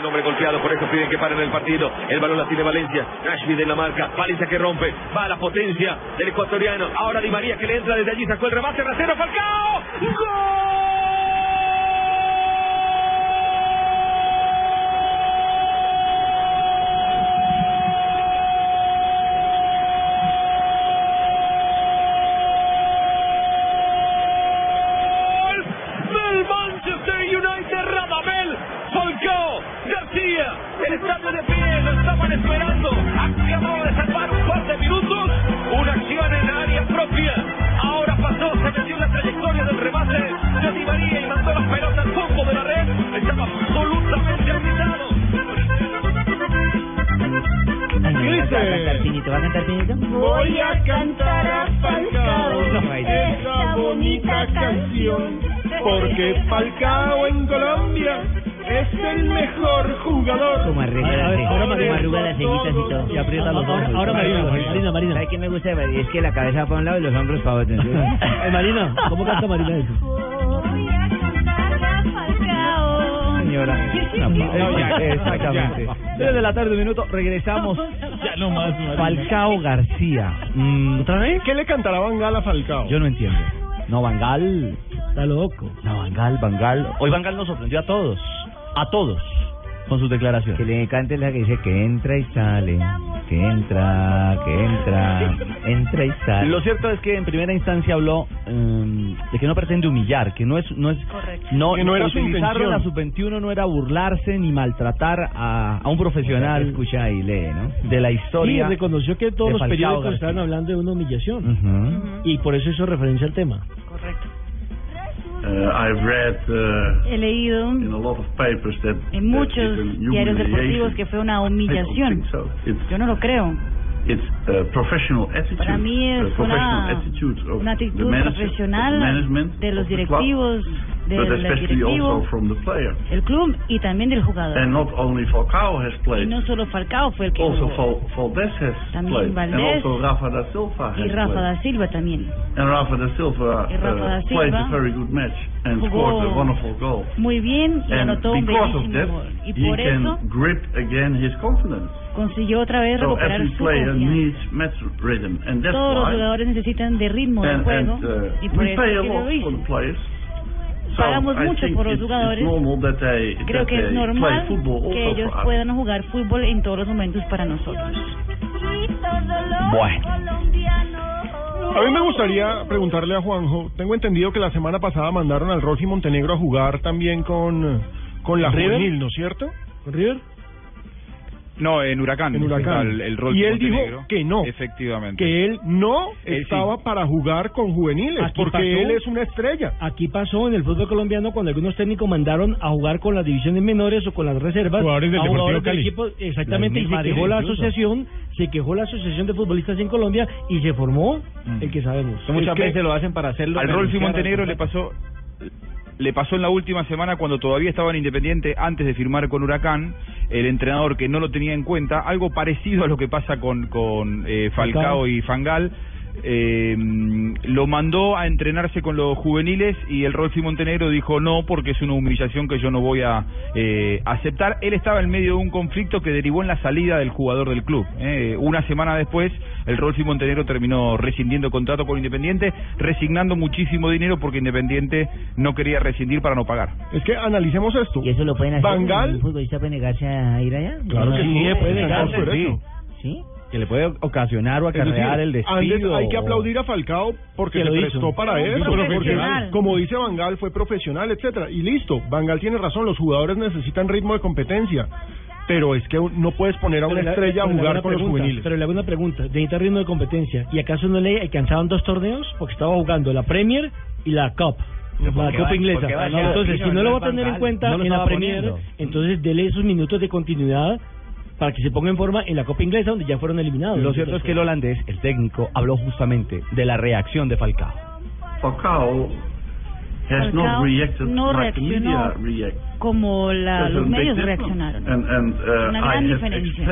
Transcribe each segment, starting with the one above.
Un hombre golpeado, por eso piden que paren el partido. El balón la tiene Valencia. Nashville en la marca. Valencia que rompe. Va la potencia del ecuatoriano. Ahora Di María que le entra desde allí. Sacó el remate. Rasero Falcao. del Falcao en Colombia es el mejor jugador. Como arregla, ahora como arruga las cejitas y todo. Y aprieta los Ahora- ojos. Ahora Marina, Marina, Marina. ¿Sabe qué me gusta? Es que la cabeza va para un lado y los hombros para otro. Eh, Marina, ¿cómo canta Marina eso? Voy a cantar a Falcao. Señora. Exactamente. Tres de la tarde, un minuto, regresamos. Ya no más. Falcao García. Mm, ¿Otra vez? ¿Qué le cantará Bangal a Falcao? Yo no entiendo. No, Bangal. Está loco. No, Bangal, Bangal. Hoy Bangal nos sorprendió a todos. A todos. Con sus declaraciones. Que le encante la que dice que entra y sale. Que entra, que entra, entra y sale. Lo cierto es que en primera instancia habló em, de que no pretende humillar, que no es no es no, Que no era su utilizar intención. la sub-21 no era burlarse ni maltratar a, a un profesional Escucha y lee, ¿no? de la Sí, historia. reconoció que todos los periódicos estaban hablando de una humillación. Y por eso hizo referencia al tema. Uh, I've read uh, He leído in a lot of papers that en muchos diarios deportivos que fue una humillación. so. Yo no lo creo. it's a professional attitude, Para mí es professional una, attitude of una the actitud profesional management de los of the club, directivos, del especially also directivo, from the player. el club y también del jugador. And not only Falcao has Y played, no solo Falcao fue el que also jugó, has También played, and also Rafa da Silva y has Rafa played. da Silva también. And Rafa da Silva, Y Rafa da uh, played Silva a very good match and scored a wonderful goal. Muy bien y And anotó un because of bellísimo that, gol. Y he por can eso grip again his confidence. consiguió otra vez So recuperar su confianza. needs match rhythm, and that's Todos los jugadores necesitan de ritmo de juego and, uh, y por eso Pagamos mucho por los jugadores. Creo que es normal que ellos puedan jugar fútbol en todos los momentos para nosotros. Bueno. A mí me gustaría preguntarle a Juanjo, tengo entendido que la semana pasada mandaron al Rocky Montenegro a jugar también con, con la ¿River? juvenil, ¿no es cierto? ¿Con River? No, en Huracán. En Huracán. El, el rol y él dijo que no, Efectivamente. que él no sí. estaba para jugar con juveniles, Aquí porque pasó. él es una estrella. Aquí pasó en el fútbol colombiano cuando algunos técnicos mandaron a jugar con las divisiones menores o con las reservas Jugadores del a Deportivo jugadores del Cali. equipo, exactamente, y se quejó la incluso. asociación, se quejó la asociación de futbolistas en Colombia y se formó el que sabemos. Muchas Es que- veces lo hacen para hacerlo. Al Rolfi Montenegro le pasó le pasó en la última semana cuando todavía estaba en Independiente antes de firmar con Huracán, el entrenador que no lo tenía en cuenta, algo parecido a lo que pasa con, con eh, Falcao Falcao. y Fangal, eh, lo mandó a entrenarse con los juveniles y el Rolfi Montenegro dijo no porque es una humillación que yo no voy a eh, aceptar. Él estaba en medio de un conflicto que derivó en la salida del jugador del club. eh. Una semana después, el Rolfi Montenegro terminó rescindiendo contrato con Independiente, resignando muchísimo dinero porque Independiente no quería rescindir para no pagar. Es que analicemos esto. ¿Y eso lo pueden hacer? Bangal- ¿Un futbolista puede negarse a ir allá? Claro que sí, puede negarse, sí. Que le puede ocasionar o decir, acarrear el antes despido. hay que aplaudir a Falcao porque Que se lo hizo. prestó para eso, porque como dice Bangal fue profesional, etcétera, y listo. Bangal tiene razón, los jugadores necesitan ritmo de competencia, pero es que no puedes poner a una estrella a jugar con los juveniles. Pero le hago una pregunta, necesita ritmo de competencia. ¿Y acaso no le alcanzaban dos torneos? Porque estaba jugando la Premier y la Cup. La ¿Por qué Copa Inglesa. entonces, si No, lo va a tener en cuenta No en la Premier, poniendo. entonces dele esos minutos de continuidad para que se ponga en forma en la Copa Inglesa donde ya fueron eliminados. Lo cierto es que el holandés, el técnico, habló justamente de la reacción de Falcao. Falcao has Falcao not reacted no like the media reaccionó react. como la, los medios reaccionaron. And, and uh, Una gran diferencia.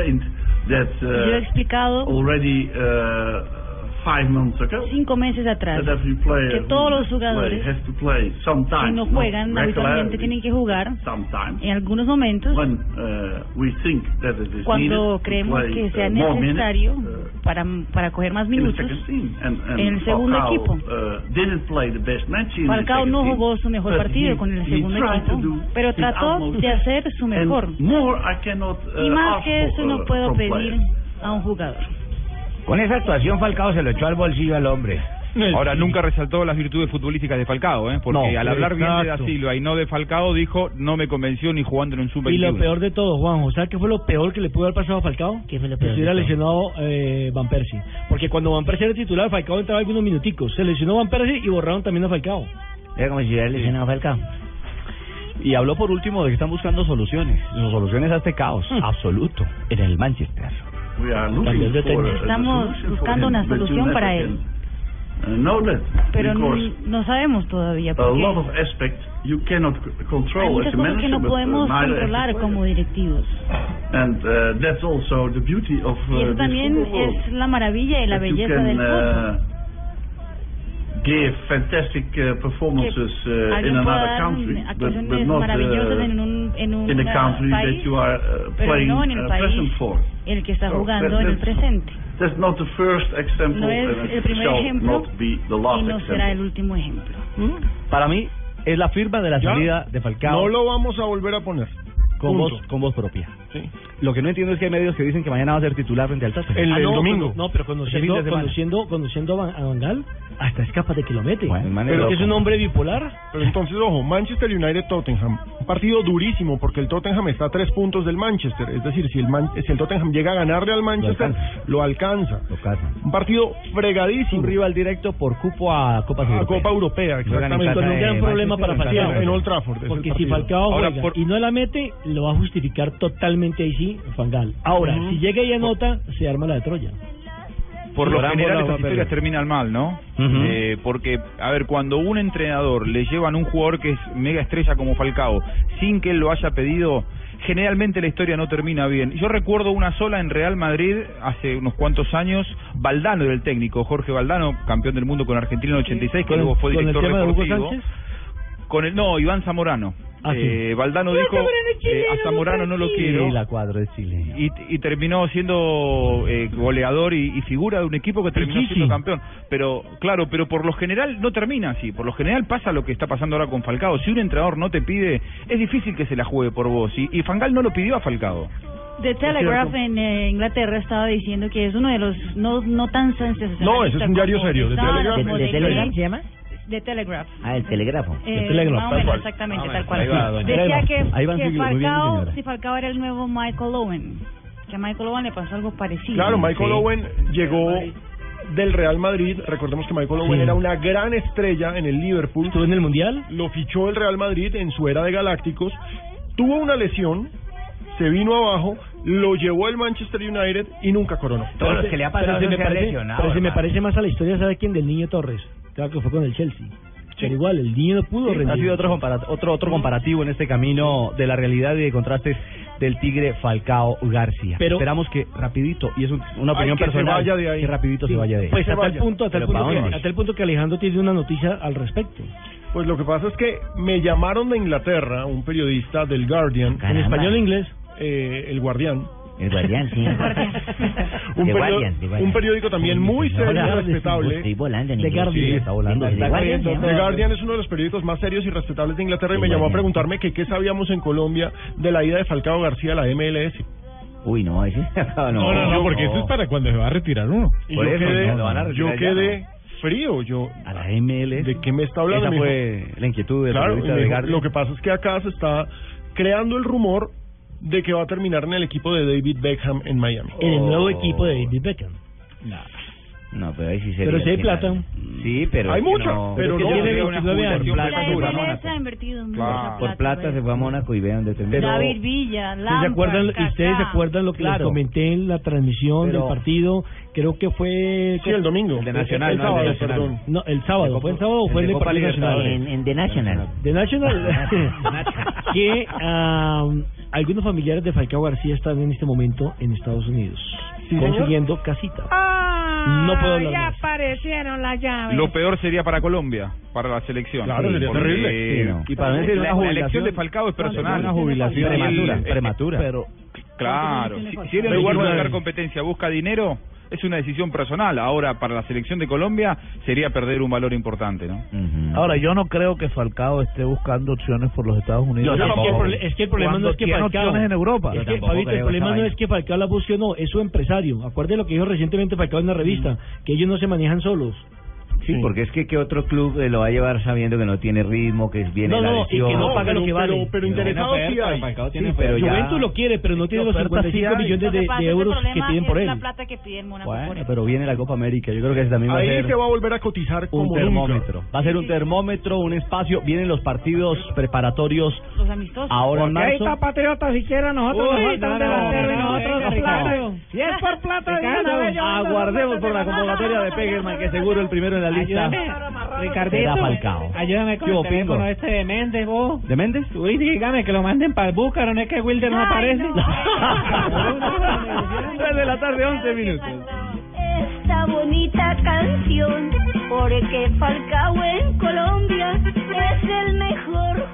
Yo he uh, explicado already uh, five months ago. cinco meses atrás That every player que todos los jugadores play has to play sometimes, que no juegan habitualmente tienen que jugar sometimes. en algunos momentos When uh, we think that it is cuando creemos play, que sea uh, more minutes, necesario uh, para, para coger más minutos. And, and en el segundo Falcao, equipo. uh, didn't play the best match in Falcao no jugó su mejor partido he- con el segundo equipo, pero trató de hacer su mejor. More I cannot, uh, Y más que eso no puedo pedir players. a un jugador. Con esa actuación Falcao se lo echó al bolsillo al hombre. Ahora, nunca resaltó las virtudes futbolísticas de Falcao, ¿eh? porque No, al hablar bien de. Silva y no de Falcao, dijo, no me convenció ni jugando en un sub Y lo peor de todo, Juanjo, ¿sabes qué fue lo peor que le pudo haber pasado a Falcao? Que estuviera todo? lesionado eh, Van Persie. Porque cuando Van Persie era titular, Falcao entraba algunos minuticos. Se lesionó Van Persie y borraron también a Falcao. Era como si hubiera lesionado a Falcao. Y habló por último de que están buscando soluciones, soluciones a este caos absoluto en el Manchester. We are Cambios looking de for a- a Estamos solution for buscando una solución para él. uh, Pero because n- no sabemos todavía a porque lot of aspects you cannot c- hay control muchas cosas que no uh, podemos controlar como directivos. And uh, that's also the beauty of Y eso también es la maravilla y la belleza can, del fútbol. Give fantastic uh, performances uh, in another country, but, actuaciones but not maravillosas uh, en un, en un in the uh, country país, that you are uh, playing no en el uh, present for. el que está So jugando that- en el that's- presente. That's not the first example, No es and el primer shall ejemplo not be the y last no example. será el último ejemplo. Para mí es la firma de la Ya. salida de Falcao No lo vamos a volver a poner. con, voz, con voz propia. Sí. Lo que no entiendo es que hay medios que dicen que mañana va a ser titular frente al Tottenham. El, Ah, el no, domingo. cuando- no, pero conociendo, de conociendo, conociendo a Van, a Van Gaal, hasta escapa de que lo mete. Bueno, el man es pero que es un hombre bipolar. Pero entonces, ojo, Manchester United-Tottenham. Un partido durísimo porque el Tottenham está a tres puntos del Manchester. Es decir, si el, Man- si el Tottenham llega a ganarle al Manchester, lo alcanza. Lo casan. Un partido fregadísimo. Un rival directo por cupo a Copa a Copa Europea, exactamente. Con un gran problema para Falcao. En Old Trafford. es el Porque si. Falcao Ahora, juega por- y no la mete, lo va a justificar totalmente ahí sí, Van Gaal. Ahora, si llega y anota, se arma la de Troya. Por lo general esas historias terminan mal, ¿no? Eh, porque, a ver, cuando un entrenador le llevan un jugador que es mega estrella como Falcao, sin que él lo haya pedido, generalmente la historia no termina bien. Yo recuerdo una sola en Real Madrid hace unos cuantos años, Valdano era el técnico, Jorge Valdano, campeón del mundo con Argentina en el 86, que luego fue director de Hugo deportivo. Sánchez. Con el, no, Iván Zamorano. Ah, sí. Eh, Valdano dijo, eh, a Zamorano no lo quiero. Sí, la cuadro de Chile. Y, y terminó siendo eh, goleador y, y figura de un equipo que terminó Pichichi. siendo campeón. Pero, claro, pero por lo general no termina así. Por lo general pasa lo que está pasando ahora con Falcao. Si un entrenador no te pide, es difícil que se la juegue por vos. Y, y Fangal no lo pidió a Falcao. The Telegraph en eh, Inglaterra estaba diciendo que es uno de los no no tan sensacionalistas. No, ese es un diario serio, The Telegraph. ¿De, de se llama? The Telegraph. Ah, el telégrafo. Eh, Telegraph, más o tal menos, cual. exactamente, Ah, tal cual. ahí va. Decía que, Ahí van que bien, bien, Falcao, señora. si Falcao era el nuevo Michael Owen, que a Michael Owen le pasó algo parecido. Claro, Michael Sí. Owen llegó del Real Madrid. Recordemos que Michael Owen Sí. era una gran estrella en el Liverpool. Estuvo en el Mundial. Lo fichó el Real Madrid en su era de Galácticos. Tuvo una lesión, se vino abajo, lo llevó al Manchester United y nunca coronó. Todos los que le ha pasado pero se me se parece, lesionado, pero se me hermano. parece más a la historia, ¿sabe quién? Del niño Torres. Claro que fue con el Chelsea. Pero igual, el niño no pudo Sí, rendir. ha sido otro, compara- otro, otro comparativo en este camino de la realidad y de contrastes del Tigre Falcao García. Pero- Esperamos que rapidito, y es un- una opinión que se personal, vaya de ahí. que rapidito Sí, se vaya de ahí. Pues hasta el punto, hasta el ¿Pero punto, que, hasta el punto que Alejandro tiene una noticia al respecto. Pues lo que pasa es que me llamaron de Inglaterra, un periodista del Guardian, En español e inglés. Eh, el Guardián. El guardián, sí. Un, The Guardian, The Guardian. un periodico también muy serio y respetable. Estoy volando en The. Guardian. Sí, está volando. The Está Guardian, The. Guardian es uno de los periódicos más serios y respetables de Inglaterra y The me llamó a preguntarme que qué sabíamos en Colombia de la ida de Falcao García a la MLS. Uy, no, ese no, No, no, no, porque eso es para cuando se va a retirar uno. Y yo eso, quedé, no, van a yo retirar ya, quedé frío. Yo, A la MLS. ¿De qué me está hablando? Esa fue la inquietud Claro, y periodista me de Guardian. lo que pasa es que acá se está creando el rumor de que va a terminar en el equipo de David Beckham en Miami. En el nuevo Oh. equipo de David Beckham. No, pero ahí sí sería Pero si hay plata. Sí, pero Hay mucho, no. pero no. tiene Tiene 29 una años. Plata se fue a Mónaco. Claro. Por plata se fue a Mónaco y ve dónde terminó. David Villa, ¿Sí Lampard, se acuerdan, y ustedes se acuerdan lo que les comenté en la transmisión Pero- del partido? Creo que fue... Sí, el domingo. El de Nacional, El no, el sábado, Nacional. perdón. No, el sábado. ¿Fue el sábado o fue el de Copa Nacional? En- en The National. De National. que ah, algunos familiares de Falcao García están en este momento en Estados Unidos. Sí, señor. consiguiendo casita. No puedo hablar ya aparecieron las llaves. Lo peor sería para Colombia, para la selección. Claro, sería terrible. Sí, no. Y para mí sería la, una la elección jubilación- de Falcao es personal. Una jubilación prematura, prematura. Pero, claro, si, si él en Pero lugar de igual- buscar competencia busca dinero, es una decisión personal. Ahora, para la selección de Colombia, sería perder un valor importante, ¿no? Ahora, yo no creo que Falcao esté buscando opciones por los Estados Unidos. Yo. Es que el problema Cuando no es que Falcao. en Europa. Es Yo que, tampoco Fabito, el problema no es que Falcao la busque o no, es su empresario. Acuerde lo que dijo recientemente Falcao en la revista, que ellos no se manejan solos. Sí, porque es que qué otro club eh, lo va a llevar sabiendo que no tiene ritmo, que viene No, la no, y que lesión. no paga lo que vale. Pero, pero interesado sí hay. Sí, pero ya- Juventus lo quiere, pero no tiene los ofertas sí 55 hay. millones Lo de, de euros que piden por él. la plata que pide el Mónaco por Bueno, él. pero viene la Copa América. Yo creo que ese también va a Ahí ser se va a volver a cotizar como un nunca. termómetro. Va a ser un termómetro, un espacio. Vienen los partidos preparatorios Los amistosos. ahora en Porque ahí marzo. está Patriota siquiera nosotros Uy, nos falta un no, no, delantero y no, nosotros plata. Si es por plata, Aguardemos por la convocatoria de Pegerman, que seguro el primero en la lista Ayúdame, Ricardito. Falcao. Ayúdame con ¿Qué el teléfono Pingo? este de Méndez, vos. ¿De Méndez? Uy, dígame que lo manden para el Búcaro, no es que Wilder no Ay, aparece. no. 3 de la tarde, 11 minutos. esta bonita canción, porque Falcao en Colombia es el mejor